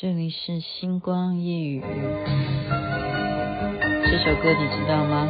这里是星光夜雨，这首歌你知道吗？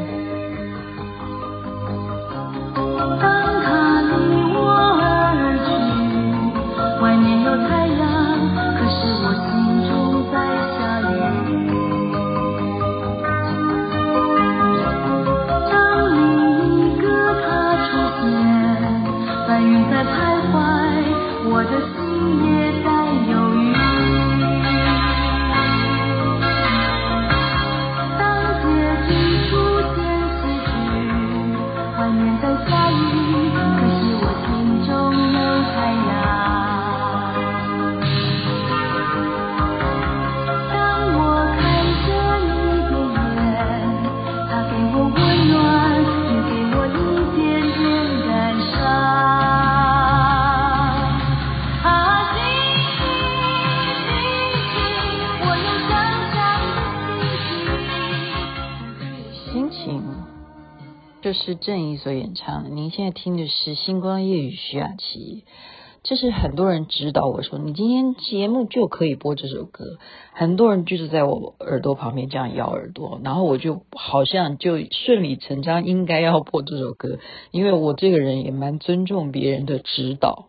这是郑怡所演唱的。您现在听的是《星光夜雨》徐雅琪。这是很多人指导我说，你今天节目就可以播这首歌。很多人就是在我耳朵旁边这样摇耳朵，然后我就好像就顺理成章应该要播这首歌，因为我这个人也蛮尊重别人的指导，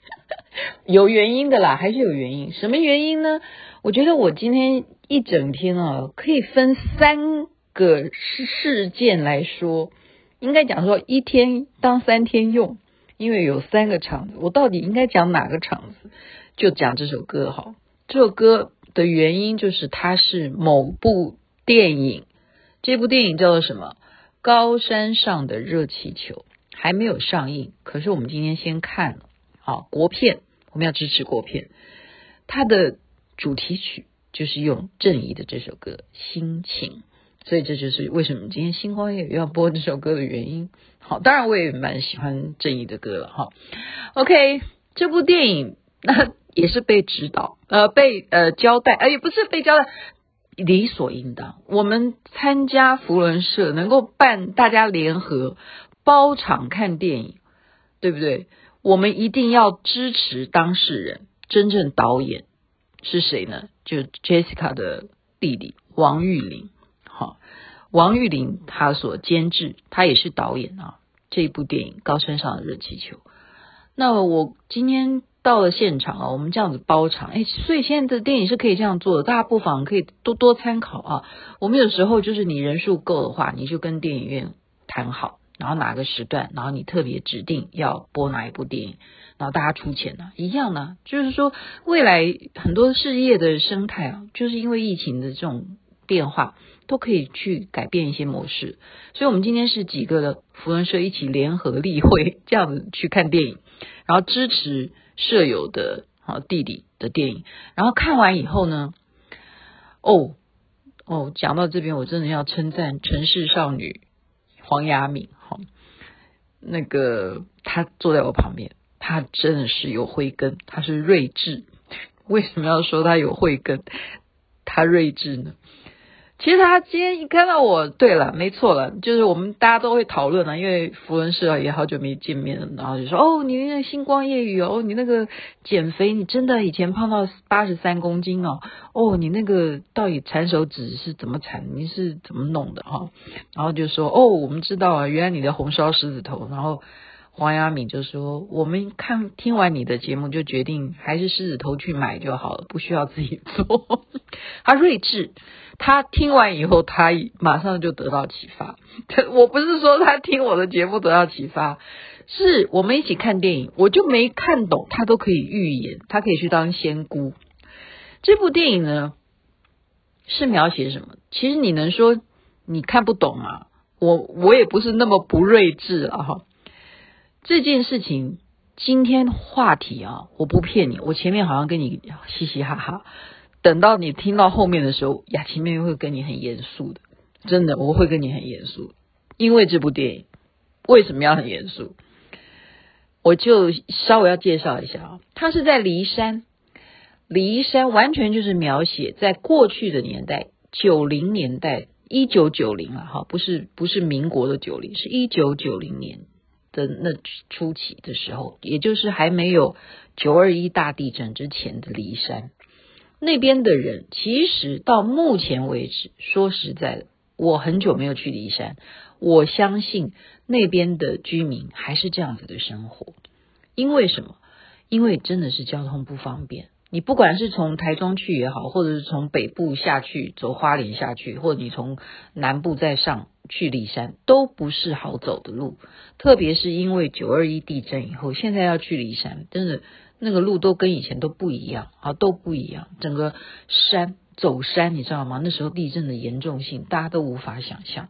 有原因的啦，还是有原因。什么原因呢？我觉得我今天一整天啊，可以分三。个事事件来说，应该讲说一天当三天用，因为有三个场子，我到底应该讲哪个场子？就讲这首歌哈。这首歌的原因就是它是某部电影，这部电影叫做什么？高山上的热气球还没有上映，可是我们今天先看了，好，国片，我们要支持国片，它的主题曲就是用郑怡的这首歌《心情》。所以这就是为什么今天星光夜语要播这首歌的原因。好，当然我也蛮喜欢郑义的歌了哈。OK，这部电影那也是被指导，呃，被呃交代，呃，也不是被交代，理所应当。我们参加福伦社能够办大家联合包场看电影，对不对？我们一定要支持当事人，真正导演是谁呢？就 Jessica 的弟弟王玉林。王玉林他所监制，他也是导演啊。这一部电影《高山上的热气球》，那我今天到了现场啊，我们这样子包场，哎，所以现在的电影是可以这样做的，大家不妨可以多多参考啊。我们有时候就是你人数够的话，你就跟电影院谈好，然后哪个时段，然后你特别指定要播哪一部电影，然后大家出钱呢，一样呢。就是说，未来很多事业的生态啊，就是因为疫情的这种变化。都可以去改变一些模式，所以我们今天是几个的扶轮社一起联合例会，这样子去看电影，然后支持舍友的啊弟弟的电影，然后看完以后呢，哦哦，讲到这边我真的要称赞城市少女黄雅敏，好，那个她坐在我旁边，她真的是有慧根，她是睿智。为什么要说她有慧根？她睿智呢？其实他今天一看到我，对了，没错了，就是我们大家都会讨论啊，因为扶轮社也好久没见面了，然后就说哦，你那个星光夜雨哦，你那个减肥，你真的以前胖到八十三公斤哦，哦，你那个到底缠手指是怎么缠？你是怎么弄的哈？然后就说哦，我们知道啊，原来你的红烧狮子头，然后。黄雅敏就说：“我们看听完你的节目，就决定还是狮子头去买就好了，不需要自己做。”他睿智，他听完以后，他马上就得到启发。我不是说他听我的节目得到启发，是我们一起看电影，我就没看懂，他都可以预言，他可以去当仙姑。这部电影呢，是描写什么？其实你能说你看不懂吗？我我也不是那么不睿智啊哈。这件事情今天话题啊，我不骗你，我前面好像跟你嘻嘻哈哈，等到你听到后面的时候，雅琪妹妹会跟你很严肃的，真的，我会跟你很严肃，因为这部电影为什么要很严肃？我就稍微要介绍一下啊，它是在骊山，骊山完全就是描写在过去的年代，九零年代，一九九零啊，哈，不是不是民国的九零，是一九九零年。的那初期的时候，也就是还没有九二一大地震之前的骊山，那边的人其实到目前为止，说实在的，我很久没有去骊山，我相信那边的居民还是这样子的生活。因为什么？因为真的是交通不方便。你不管是从台中去也好，或者是从北部下去走花莲下去，或者你从南部再上去梨山，都不是好走的路。特别是因为九二一地震以后，现在要去梨山，真的那个路都跟以前都不一样啊，都不一样。整个山走山，你知道吗？那时候地震的严重性，大家都无法想象。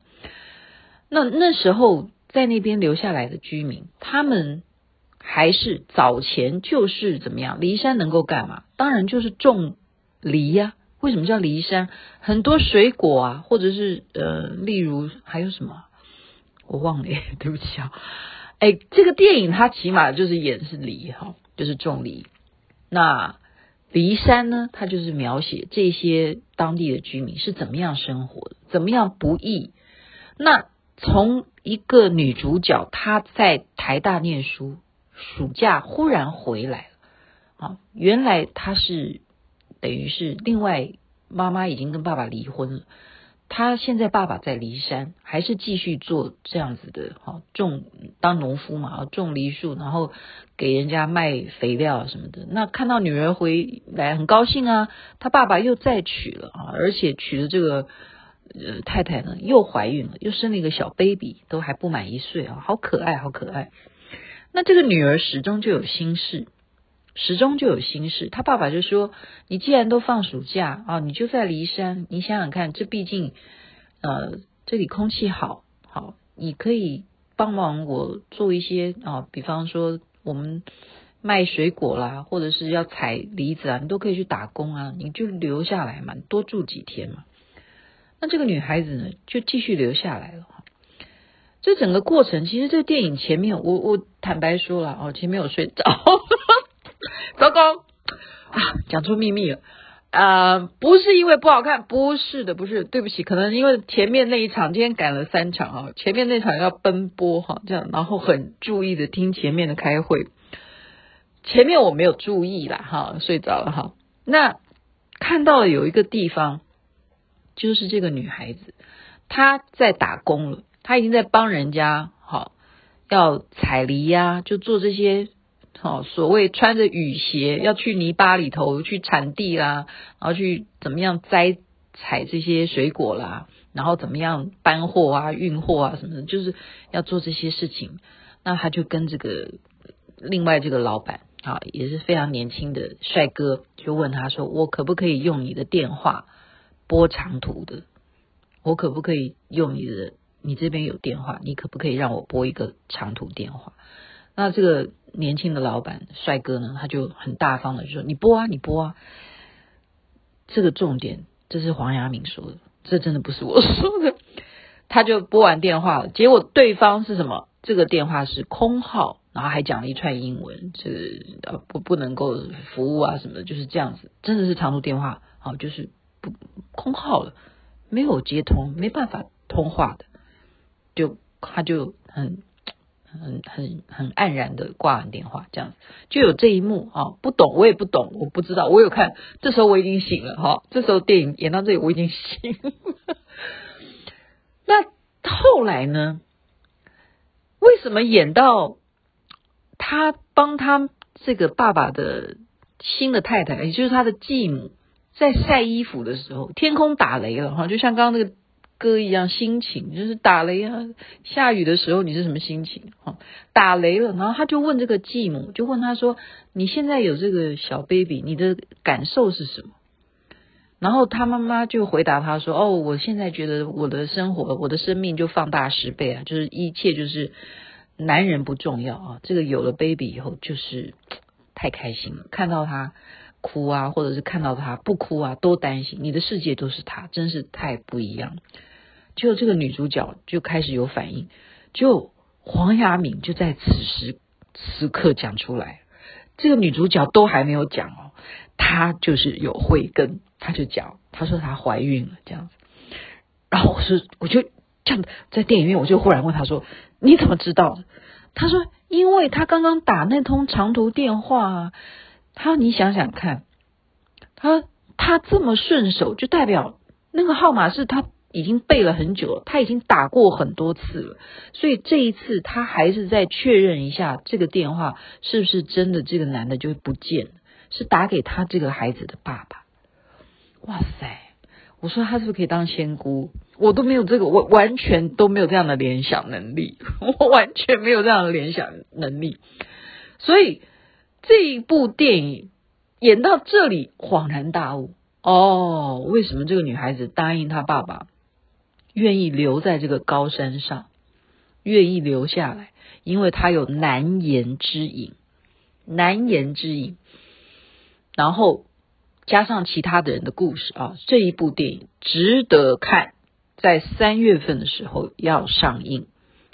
那那时候在那边留下来的居民，他们。还是早前就是怎么样？梨山能够干嘛？当然就是种梨呀、为什么叫梨山？很多水果啊，或者是呃，例如还有什么？我忘了，对不起啊。哎，这个电影它起码就是演是梨哈，就是种梨。那梨山呢？它就是描写这些当地的居民是怎么样生活的，怎么样不易。那从一个女主角她在台大念书。暑假忽然回来了，啊，原来他是等于是另外妈妈已经跟爸爸离婚了，他现在爸爸在骊山，还是继续做这样子的，哈，种当农夫嘛，种梨树，然后给人家卖肥料什么的。那看到女儿回来很高兴啊，他爸爸又再娶了啊，而且娶的这个呃太太呢又怀孕了，又生了一个小 baby，都还不满一岁啊，好可爱，好可爱。那这个女儿始终就有心事，始终就有心事。她爸爸就说：“你既然都放暑假啊，你就在骊山。你想想看，这毕竟呃这里空气好，好，你可以帮忙我做一些啊，比方说我们卖水果啦，或者是要采梨子啊，你都可以去打工啊，你就留下来嘛，多住几天嘛。”那这个女孩子呢，就继续留下来了。这整个过程，其实这个电影前面，我我坦白说了哦，前面有睡着，糟糕啊，讲出秘密了啊、呃！不是因为不好看，不是的，不是，对不起，可能因为前面那一场，今天赶了三场啊，前面那场要奔波哈，这样，然后很注意的听前面的开会，前面我没有注意啦哈，睡着了哈。那看到了有一个地方，就是这个女孩子她在打工了。他已经在帮人家，好要采梨呀，就做这些，好所谓穿着雨鞋要去泥巴里头去铲地啦，然后去怎么样摘采这些水果啦，然后怎么样搬货啊、运货啊什么的，就是要做这些事情。那他就跟这个另外这个老板啊，也是非常年轻的帅哥，就问他说：“我可不可以用你的电话拨长途的？我可不可以用你的？”你这边有电话，你可不可以让我拨一个长途电话？那这个年轻的老板帅哥呢，他就很大方的就说：“你拨啊，你拨啊。”这个重点，这是黄雅敏说的，这真的不是我 说的。他就拨完电话了，结果对方是什么？这个电话是空号，然后还讲了一串英文，这呃不不能够服务啊什么的，就是这样子，真的是长途电话，好，就是不空号了，没有接通，没办法通话的。就他就很很很很黯然的挂完电话，这样子就有这一幕啊，不懂我也不懂，我不知道，我有看，这时候我已经醒了哈，这时候电影演到这里我已经醒了。那后来呢？为什么演到他帮他这个爸爸的新的太太，也就是他的继母，在晒衣服的时候，天空打雷了哈，就像刚刚那个。歌一样心情，就是打雷啊，下雨的时候你是什么心情？哈，打雷了，然后他就问这个继母，就问他说：“你现在有这个小 baby，你的感受是什么？”然后他妈妈就回答他说：“哦，我现在觉得我的生活，我的生命就放大十倍啊，就是一切就是男人不重要啊，这个有了 baby 以后就是太开心了，看到他哭啊，或者是看到他不哭啊，都担心，你的世界都是他，真是太不一样。”就这个女主角就开始有反应，就黄雅敏就在此时此刻讲出来，这个女主角都还没有讲哦，她就是有慧根，她就讲，她说她怀孕了这样子，然后我说我就这样在电影院，我就忽然问她说你怎么知道？她说因为她刚刚打那通长途电话啊，他说你想想看，他他这么顺手，就代表那个号码是他已经背了很久了，他已经打过很多次了，所以这一次他还是再确认一下这个电话是不是真的，这个男的就不见了，是打给他这个孩子的爸爸。哇塞！我说他是不是可以当仙姑？我都没有这个，我完全都没有这样的联想能力，我完全没有这样的联想能力。所以这一部电影演到这里，恍然大悟。哦，为什么这个女孩子答应她爸爸，愿意留在这个高山上，愿意留下来，因为她有难言之隐，难言之隐，然后。加上其他的人的故事啊，这一部电影值得看，在三月份的时候要上映，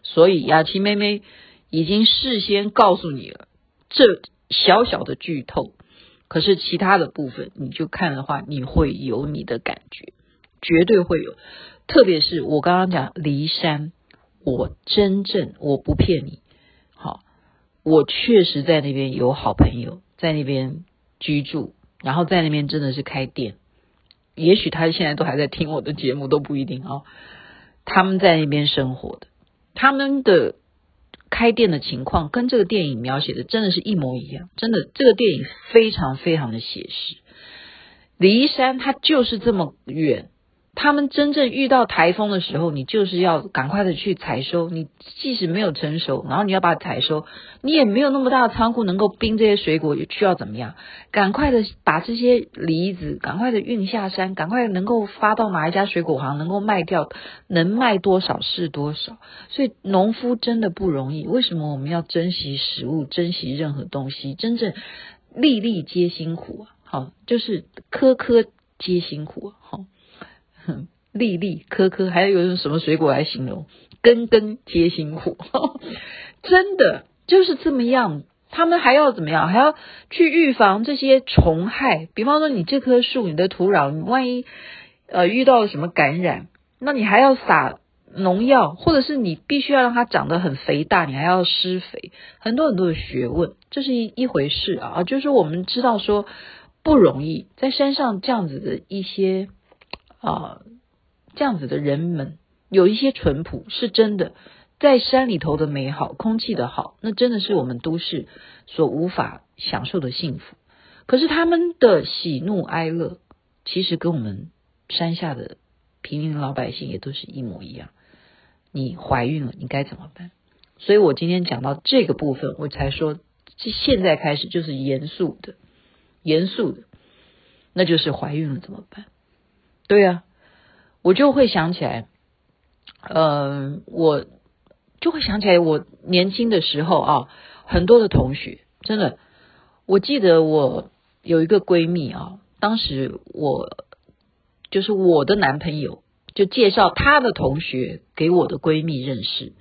所以雅琪妹妹已经事先告诉你了，这小小的剧透，可是其他的部分你就看的话，你会有你的感觉，绝对会有，特别是我刚刚讲骊山，我真正我不骗你，好，我确实在那边有好朋友在那边居住。然后在那边真的是开店，也许他现在都还在听我的节目，都不一定、哦。他们在那边生活的，他们的开店的情况跟这个电影描写的真的是一模一样，真的这个电影非常非常的写实。骊山它就是这么远。他们真正遇到台风的时候，你就是要赶快的去采收。你即使没有成熟，然后你要把它采收，你也没有那么大的仓库能够冰这些水果，也需要怎么样？赶快的把这些梨子赶快的运下山，赶快能够发到哪一家水果行能够卖掉，能卖多少是多少。所以农夫真的不容易。为什么我们要珍惜食物，珍惜任何东西？真正粒粒皆辛苦啊！好，就是颗颗皆辛苦啊！好。粒粒颗颗，还要用什么水果来形容？根根皆辛苦，真的就是这么样。他们还要怎么样？还要去预防这些虫害。比方说，你这棵树，你的土壤，你万一呃遇到了什么感染，那你还要撒农药，或者是你必须要让它长得很肥大，你还要施肥，很多很多的学问，这是一一回事啊。就是我们知道说不容易，在山上这样子的一些。啊，这样子的人们有一些淳朴，是真的，在山里头的美好，空气的好，那真的是我们都市所无法享受的幸福。可是他们的喜怒哀乐，其实跟我们山下的平民老百姓也都是一模一样。你怀孕了，你该怎么办？所以我今天讲到这个部分，我才说，现在开始就是严肃的，严肃的，那就是怀孕了怎么办？对啊，我就会想起来，嗯、我就会想起来我年轻的时候啊，很多的同学，真的，我记得我有一个闺蜜啊，当时我就是我的男朋友就介绍她的同学给我的闺蜜认识，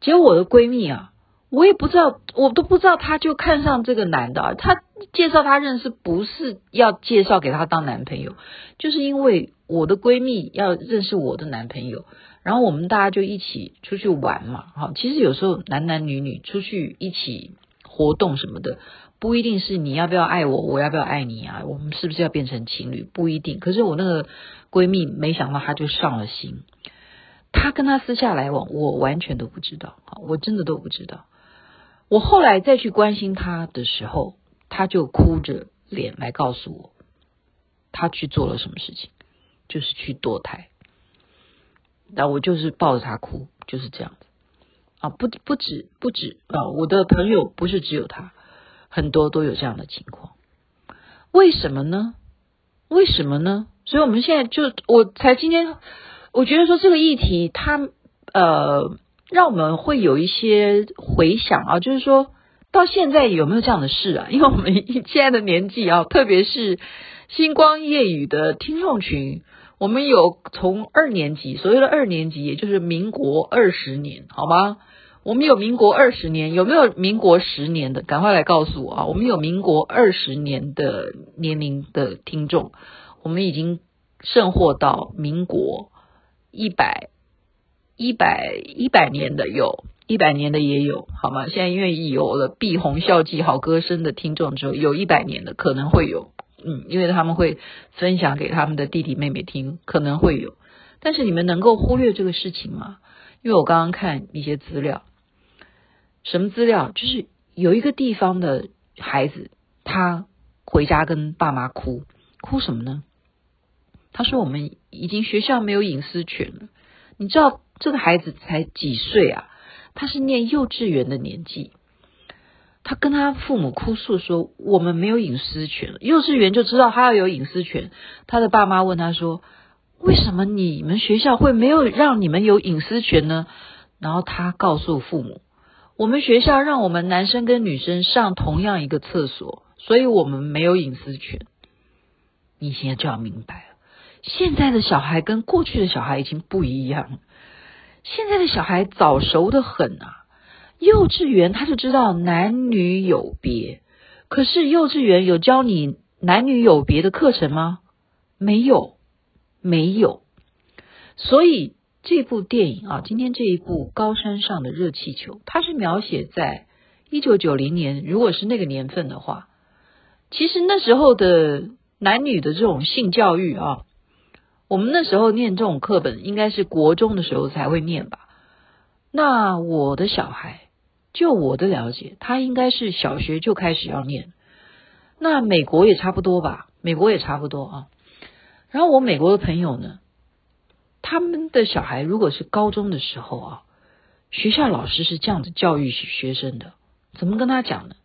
结果我的闺蜜啊。我也不知道，我都不知道，他就看上这个男的。他介绍他认识，不是要介绍给他当男朋友，就是因为我的闺蜜要认识我的男朋友，然后我们大家就一起出去玩嘛。哈，其实有时候男男女女出去一起活动什么的，不一定是你要不要爱我，我要不要爱你啊？我们是不是要变成情侣？不一定。可是我那个闺蜜没想到，她就上了心。她跟他私下来往，我完全都不知道。我真的都不知道。我后来再去关心他的时候，他就哭着脸来告诉我，他去做了什么事情，就是去堕胎。那我就是抱着他哭，就是这样子啊，不不止不止啊，我的朋友不是只有他，很多都有这样的情况。为什么呢？为什么呢？所以我们现在就我才今天，我觉得说这个议题，他呃。让我们会有一些回想啊，就是说到现在有没有这样的事啊？因为我们现在的年纪啊，特别是星光夜语的听众群，我们有从二年级，所谓的二年级，也就是民国二十年，好吗？我们有民国二十年，有没有民国十年的？赶快来告诉我啊！我们有民国二十年的年龄的听众，我们已经甚获到民国一百。一百一百年的有，一百年的也有，好吗？现在因为有了碧红笑记好歌声的听众之后，有一百年的可能会有，嗯，因为他们会分享给他们的弟弟妹妹听，可能会有。但是你们能够忽略这个事情吗？因为我刚刚看一些资料，什么资料？就是有一个地方的孩子，他回家跟爸妈哭，哭什么呢？他说：“我们已经学校没有隐私权了。”你知道这个孩子才几岁啊？他是念幼稚园的年纪。他跟他父母哭诉说：“我们没有隐私权。”幼稚园就知道他要有隐私权。他的爸妈问他说：“为什么你们学校会没有让你们有隐私权呢？”然后他告诉父母：“我们学校让我们男生跟女生上同样一个厕所，所以我们没有隐私权。”你现在就要明白了，现在的小孩跟过去的小孩已经不一样了。现在的小孩早熟得很啊。幼稚园他就知道男女有别，可是幼稚园有教你男女有别的课程吗？没有，没有。所以这部电影啊，今天这一部《高山上的热气球》，它是描写在一九九零年，如果是那个年份的话，其实那时候的男女的这种性教育啊，我们那时候念这种课本，应该是国中的时候才会念吧。那我的小孩。就我的了解，他应该是小学就开始要念。那美国也差不多吧，美国也差不多啊。然后我美国的朋友呢，他们的小孩如果是高中的时候啊，学校老师是这样子教育学生的，怎么跟他讲呢？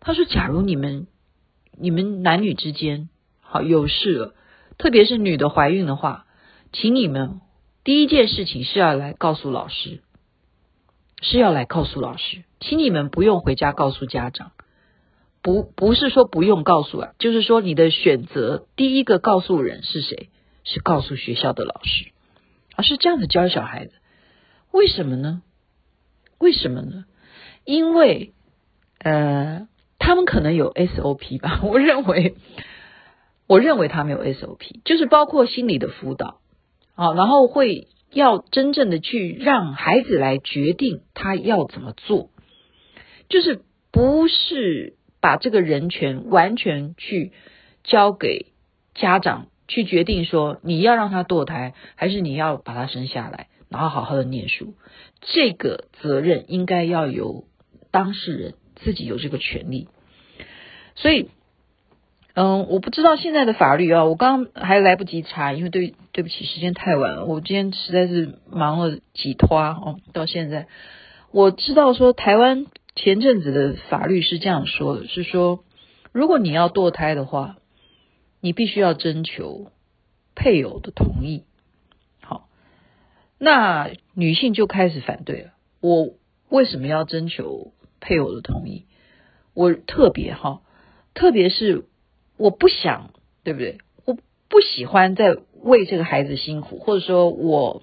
他说：“假如你们你们男女之间好有事了，特别是女的怀孕的话，请你们第一件事情是要来告诉老师。”是要来告诉老师，请你们不用回家告诉家长，不不是说不用告诉啊，就是说你的选择第一个告诉人是谁？是告诉学校的老师，而是这样子教小孩的。为什么呢？为什么呢？因为呃，他们可能有 SOP 吧，我认为，我认为他没有 SOP，就是包括心理的辅导，好，然后会。要真正的去让孩子来决定他要怎么做，就是不是把这个人权完全去交给家长去决定说你要让他堕胎，还是你要把他生下来，然后好好的念书，这个责任应该要由当事人自己有这个权利，所以。嗯，我不知道现在的法律啊，我刚还来不及查，因为对对不起，时间太晚了，我今天实在是忙了几拖哦，到现在我知道说台湾前阵子的法律是这样说的，是说如果你要堕胎的话，你必须要征求配偶的同意。好，那女性就开始反对了，我为什么要征求配偶的同意？我特别哈，特别是。我不想，对不对？我不喜欢再为这个孩子辛苦，或者说我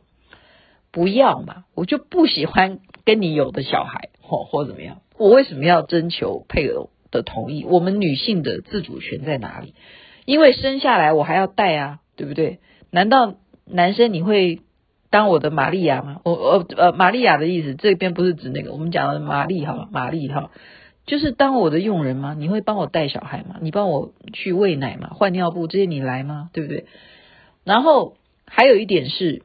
不要嘛，我就不喜欢跟你有的小孩，或或怎么样？我为什么要征求配偶的同意？我们女性的自主权在哪里？因为生下来我还要带啊，对不对？难道男生你会当我的玛利亚吗？我呃呃，玛利亚的意思，这边不是指那个我们讲的玛丽哈，玛丽哈。就是当我的佣人吗？你会帮我带小孩吗？你帮我去喂奶吗？换尿布这些你来吗？对不对？然后还有一点是，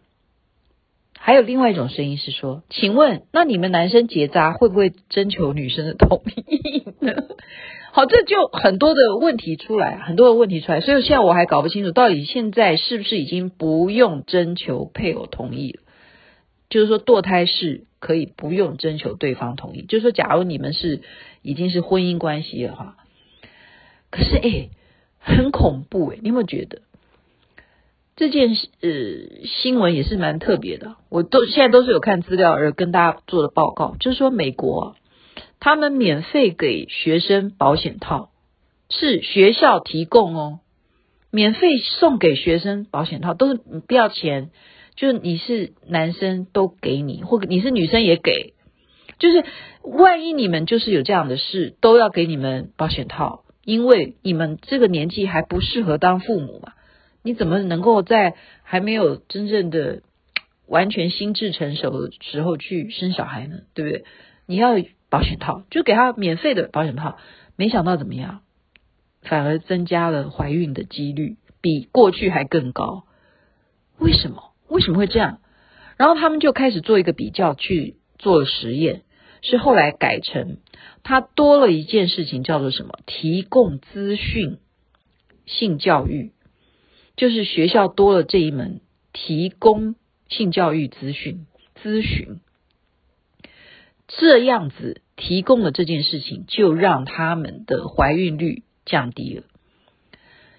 还有另外一种声音是说，请问那你们男生结扎会不会征求女生的同意呢？好，这就很多的问题出来，很多的问题出来，所以现在我还搞不清楚，到底现在是不是已经不用征求配偶同意了？就是说堕胎是可以不用征求对方同意，就是说假如你们是。已经是婚姻关系的话，可是诶，很恐怖诶，你有没有觉得这件事呃新闻也是蛮特别的？我都现在都是有看资料而跟大家做的报告，就是说美国他们免费给学生保险套，是学校提供哦，免费送给学生保险套，都是不要钱，就你是男生都给你，或你是女生也给。就是万一你们就是有这样的事，都要给你们保险套，因为你们这个年纪还不适合当父母嘛。你怎么能够在还没有真正的完全心智成熟的时候去生小孩呢？对不对？你要保险套，就给他免费的保险套。没想到怎么样？反而增加了怀孕的几率，比过去还更高。为什么？为什么会这样？然后他们就开始做一个比较，去做实验，是后来改成他多了一件事情，叫做什么？提供资讯性教育，就是学校多了这一门提供性教育资讯咨询，这样子提供了这件事情，就让他们的怀孕率降低了。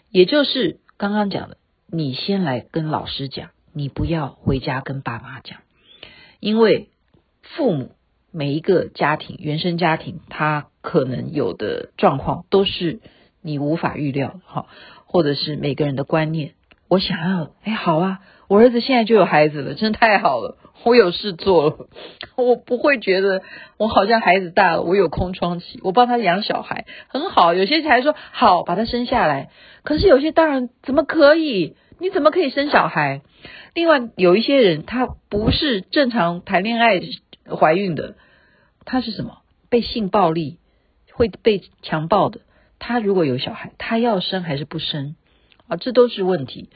也就是刚刚讲的，你先来跟老师讲。你不要回家跟爸妈讲，因为父母每一个家庭原生家庭，他可能有的状况都是你无法预料的哈，或者是每个人的观念。我想要，哎，好啊，我儿子现在就有孩子了，真的太好了，我有事做了，我不会觉得我好像孩子大了，我有空窗期，我帮他养小孩很好。有些才说好把他生下来，可是有些大人怎么可以？你怎么可以生小孩？另外有一些人，他不是正常谈恋爱怀孕的，他是什么？被性暴力会被强暴的。他如果有小孩，他要生还是不生啊？这都是问题，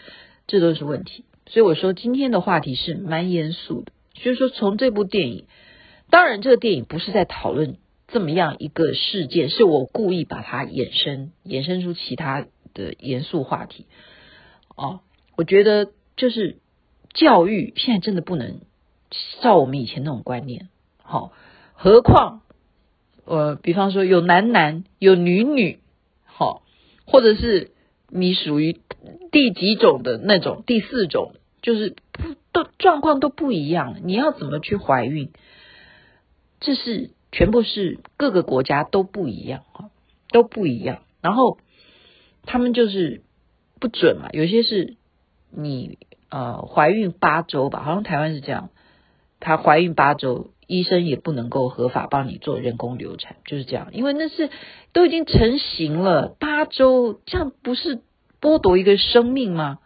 这都是问题。所以我说今天的话题是蛮严肃的。就是说，从这部电影，当然这个电影不是在讨论这么样一个事件，是我故意把它衍生衍生出其他的严肃话题。哦，我觉得就是。教育现在真的不能照我们以前那种观念，好，何况呃，比方说有男男有女女，好，或者是你属于第几种的那种第四种，就是不都状况都不一样，你要怎么去怀孕？这是全部是各个国家都不一样啊，都不一样。然后他们就是不准嘛，有些是你。呃，怀孕八周吧，好像台湾是这样。她怀孕八周，医生也不能够合法帮你做人工流产，就是这样。因为那是都已经成型了，八周这样不是剥夺一个生命吗？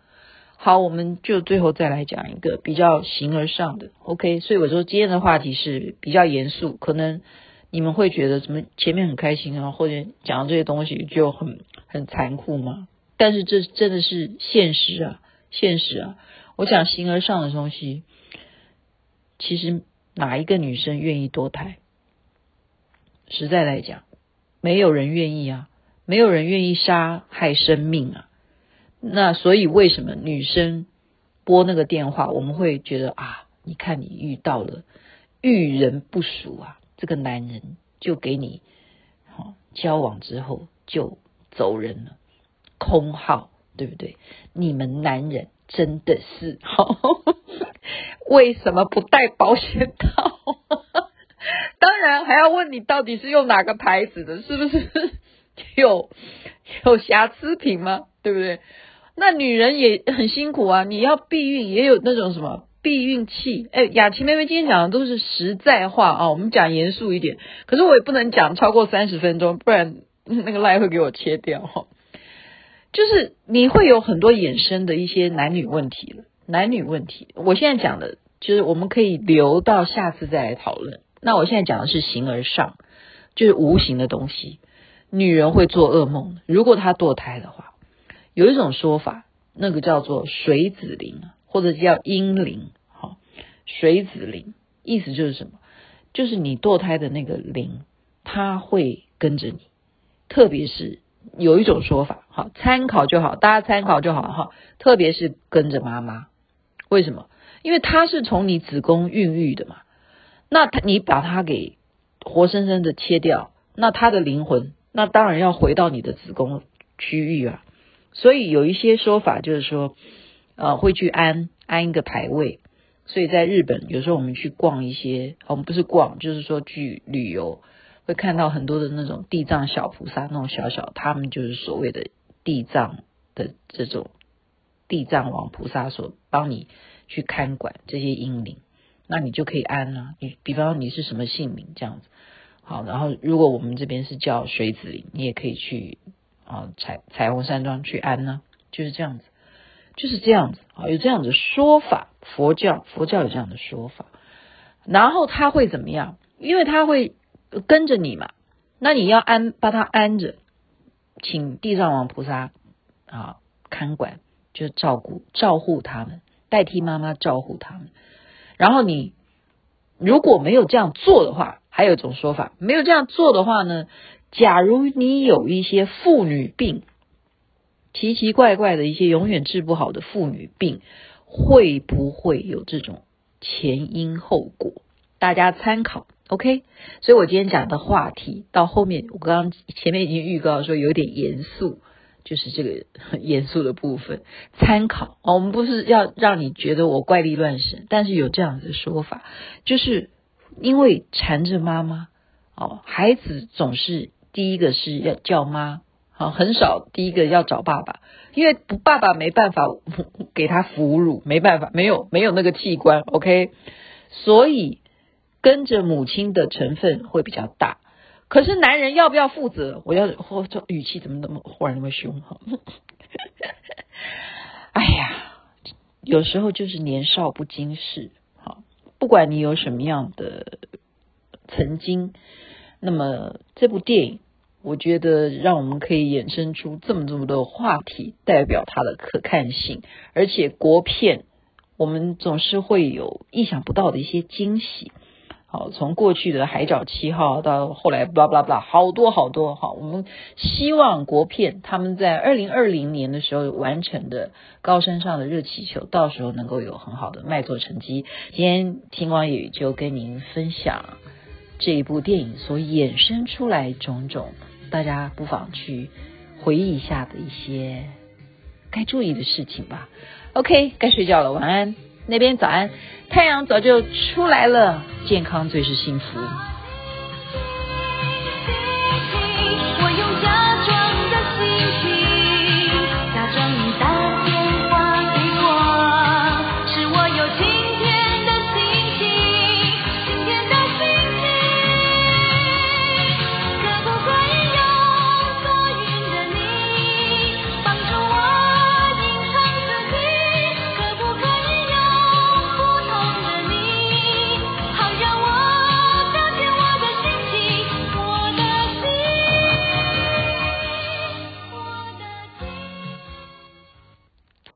好，我们就最后再来讲一个比较形而上的。OK，所以我说今天的话题是比较严肃，可能你们会觉得什么前面很开心啊，或者讲这些东西就很很残酷吗？但是这真的是现实啊。现实啊，我讲形而上的东西，其实哪一个女生愿意堕胎？实在来讲，没有人愿意啊，没有人愿意杀害生命啊。那所以为什么女生拨那个电话，我们会觉得啊，你看你遇到了遇人不淑啊，这个男人就给你好交往之后就走人了，空号。对不对？你们男人真的是好，为什么不戴保险套？当然还要问你到底是用哪个牌子的，是不是 有有瑕疵品吗？对不对？那女人也很辛苦啊，你要避孕也有那种什么避孕器。哎，雅琪妹妹今天讲的都是实在话啊，我们讲严肃一点。可是我也不能讲超过三十分钟，不然那个赖会给我切掉。就是你会有很多衍生的一些男女问题了，男女问题。我现在讲的，就是我们可以留到下次再来讨论。那我现在讲的是形而上，就是无形的东西。女人会做噩梦，如果她堕胎的话，有一种说法，那个叫做水子灵，或者叫阴灵。好，水子灵意思就是什么？就是你堕胎的那个灵，它会跟着你，特别是。有一种说法，好，参考就好，大家参考就好哈。特别是跟着妈妈，为什么？因为她是从你子宫孕育的嘛。那他你把它给活生生的切掉，那他的灵魂，那当然要回到你的子宫区域啊。所以有一些说法就是说，呃，会去安安一个牌位。所以在日本，有时候我们去逛一些，我们不是逛，就是说去旅游。会看到很多的那种地藏小菩萨，那种小小，他们就是所谓的地藏的这种地藏王菩萨，所帮你去看管这些阴灵，那你就可以安啊。你比方说你是什么姓名这样子，好，然后如果我们这边是叫水子灵，你也可以去啊彩彩虹山庄去安呢，就是这样子，就是这样子啊，有这样的说法，佛教佛教有这样的说法，然后他会怎么样？因为他会。跟着你嘛，那你要安，把他安着，请地藏王菩萨啊看管，就照顾照护他们，代替妈妈照护他们。然后你如果没有这样做的话，还有一种说法，没有这样做的话呢，假如你有一些妇女病，奇奇怪怪的一些永远治不好的妇女病，会不会有这种前因后果？大家参考，OK。所以我今天讲的话题到后面，我刚刚前面已经预告说有点严肃，就是这个很严肃的部分，参考。哦我们不是要让你觉得我怪力乱神，但是有这样子的说法，就是因为缠着妈妈哦，孩子总是第一个是要叫妈。好，很少第一个要找爸爸，因为不爸爸没办法给他哺乳，没办法，没有没有那个器官，OK，所以跟着母亲的成分会比较大。可是男人要不要负责？我要，我这语气怎么那么忽然那么凶哈？哎呀，有时候就是年少不经事，好，不管你有什么样的曾经，那么这部电影。我觉得让我们可以衍生出这么这么多话题，代表它的可看性。而且国片，我们总是会有意想不到的一些惊喜。从过去的《海角七号》到后来，巴拉巴拉巴拉，好多好多。哈，我们希望国片他们在二零二零年的时候完成的《高山上的热气球》，到时候能够有很好的卖座成绩。今天听光夜语就跟您分享这一部电影所衍生出来种种。大家不妨去回忆一下的一些该注意的事情吧。OK，该睡觉了，晚安。那边早安，太阳早就出来了，健康最是幸福。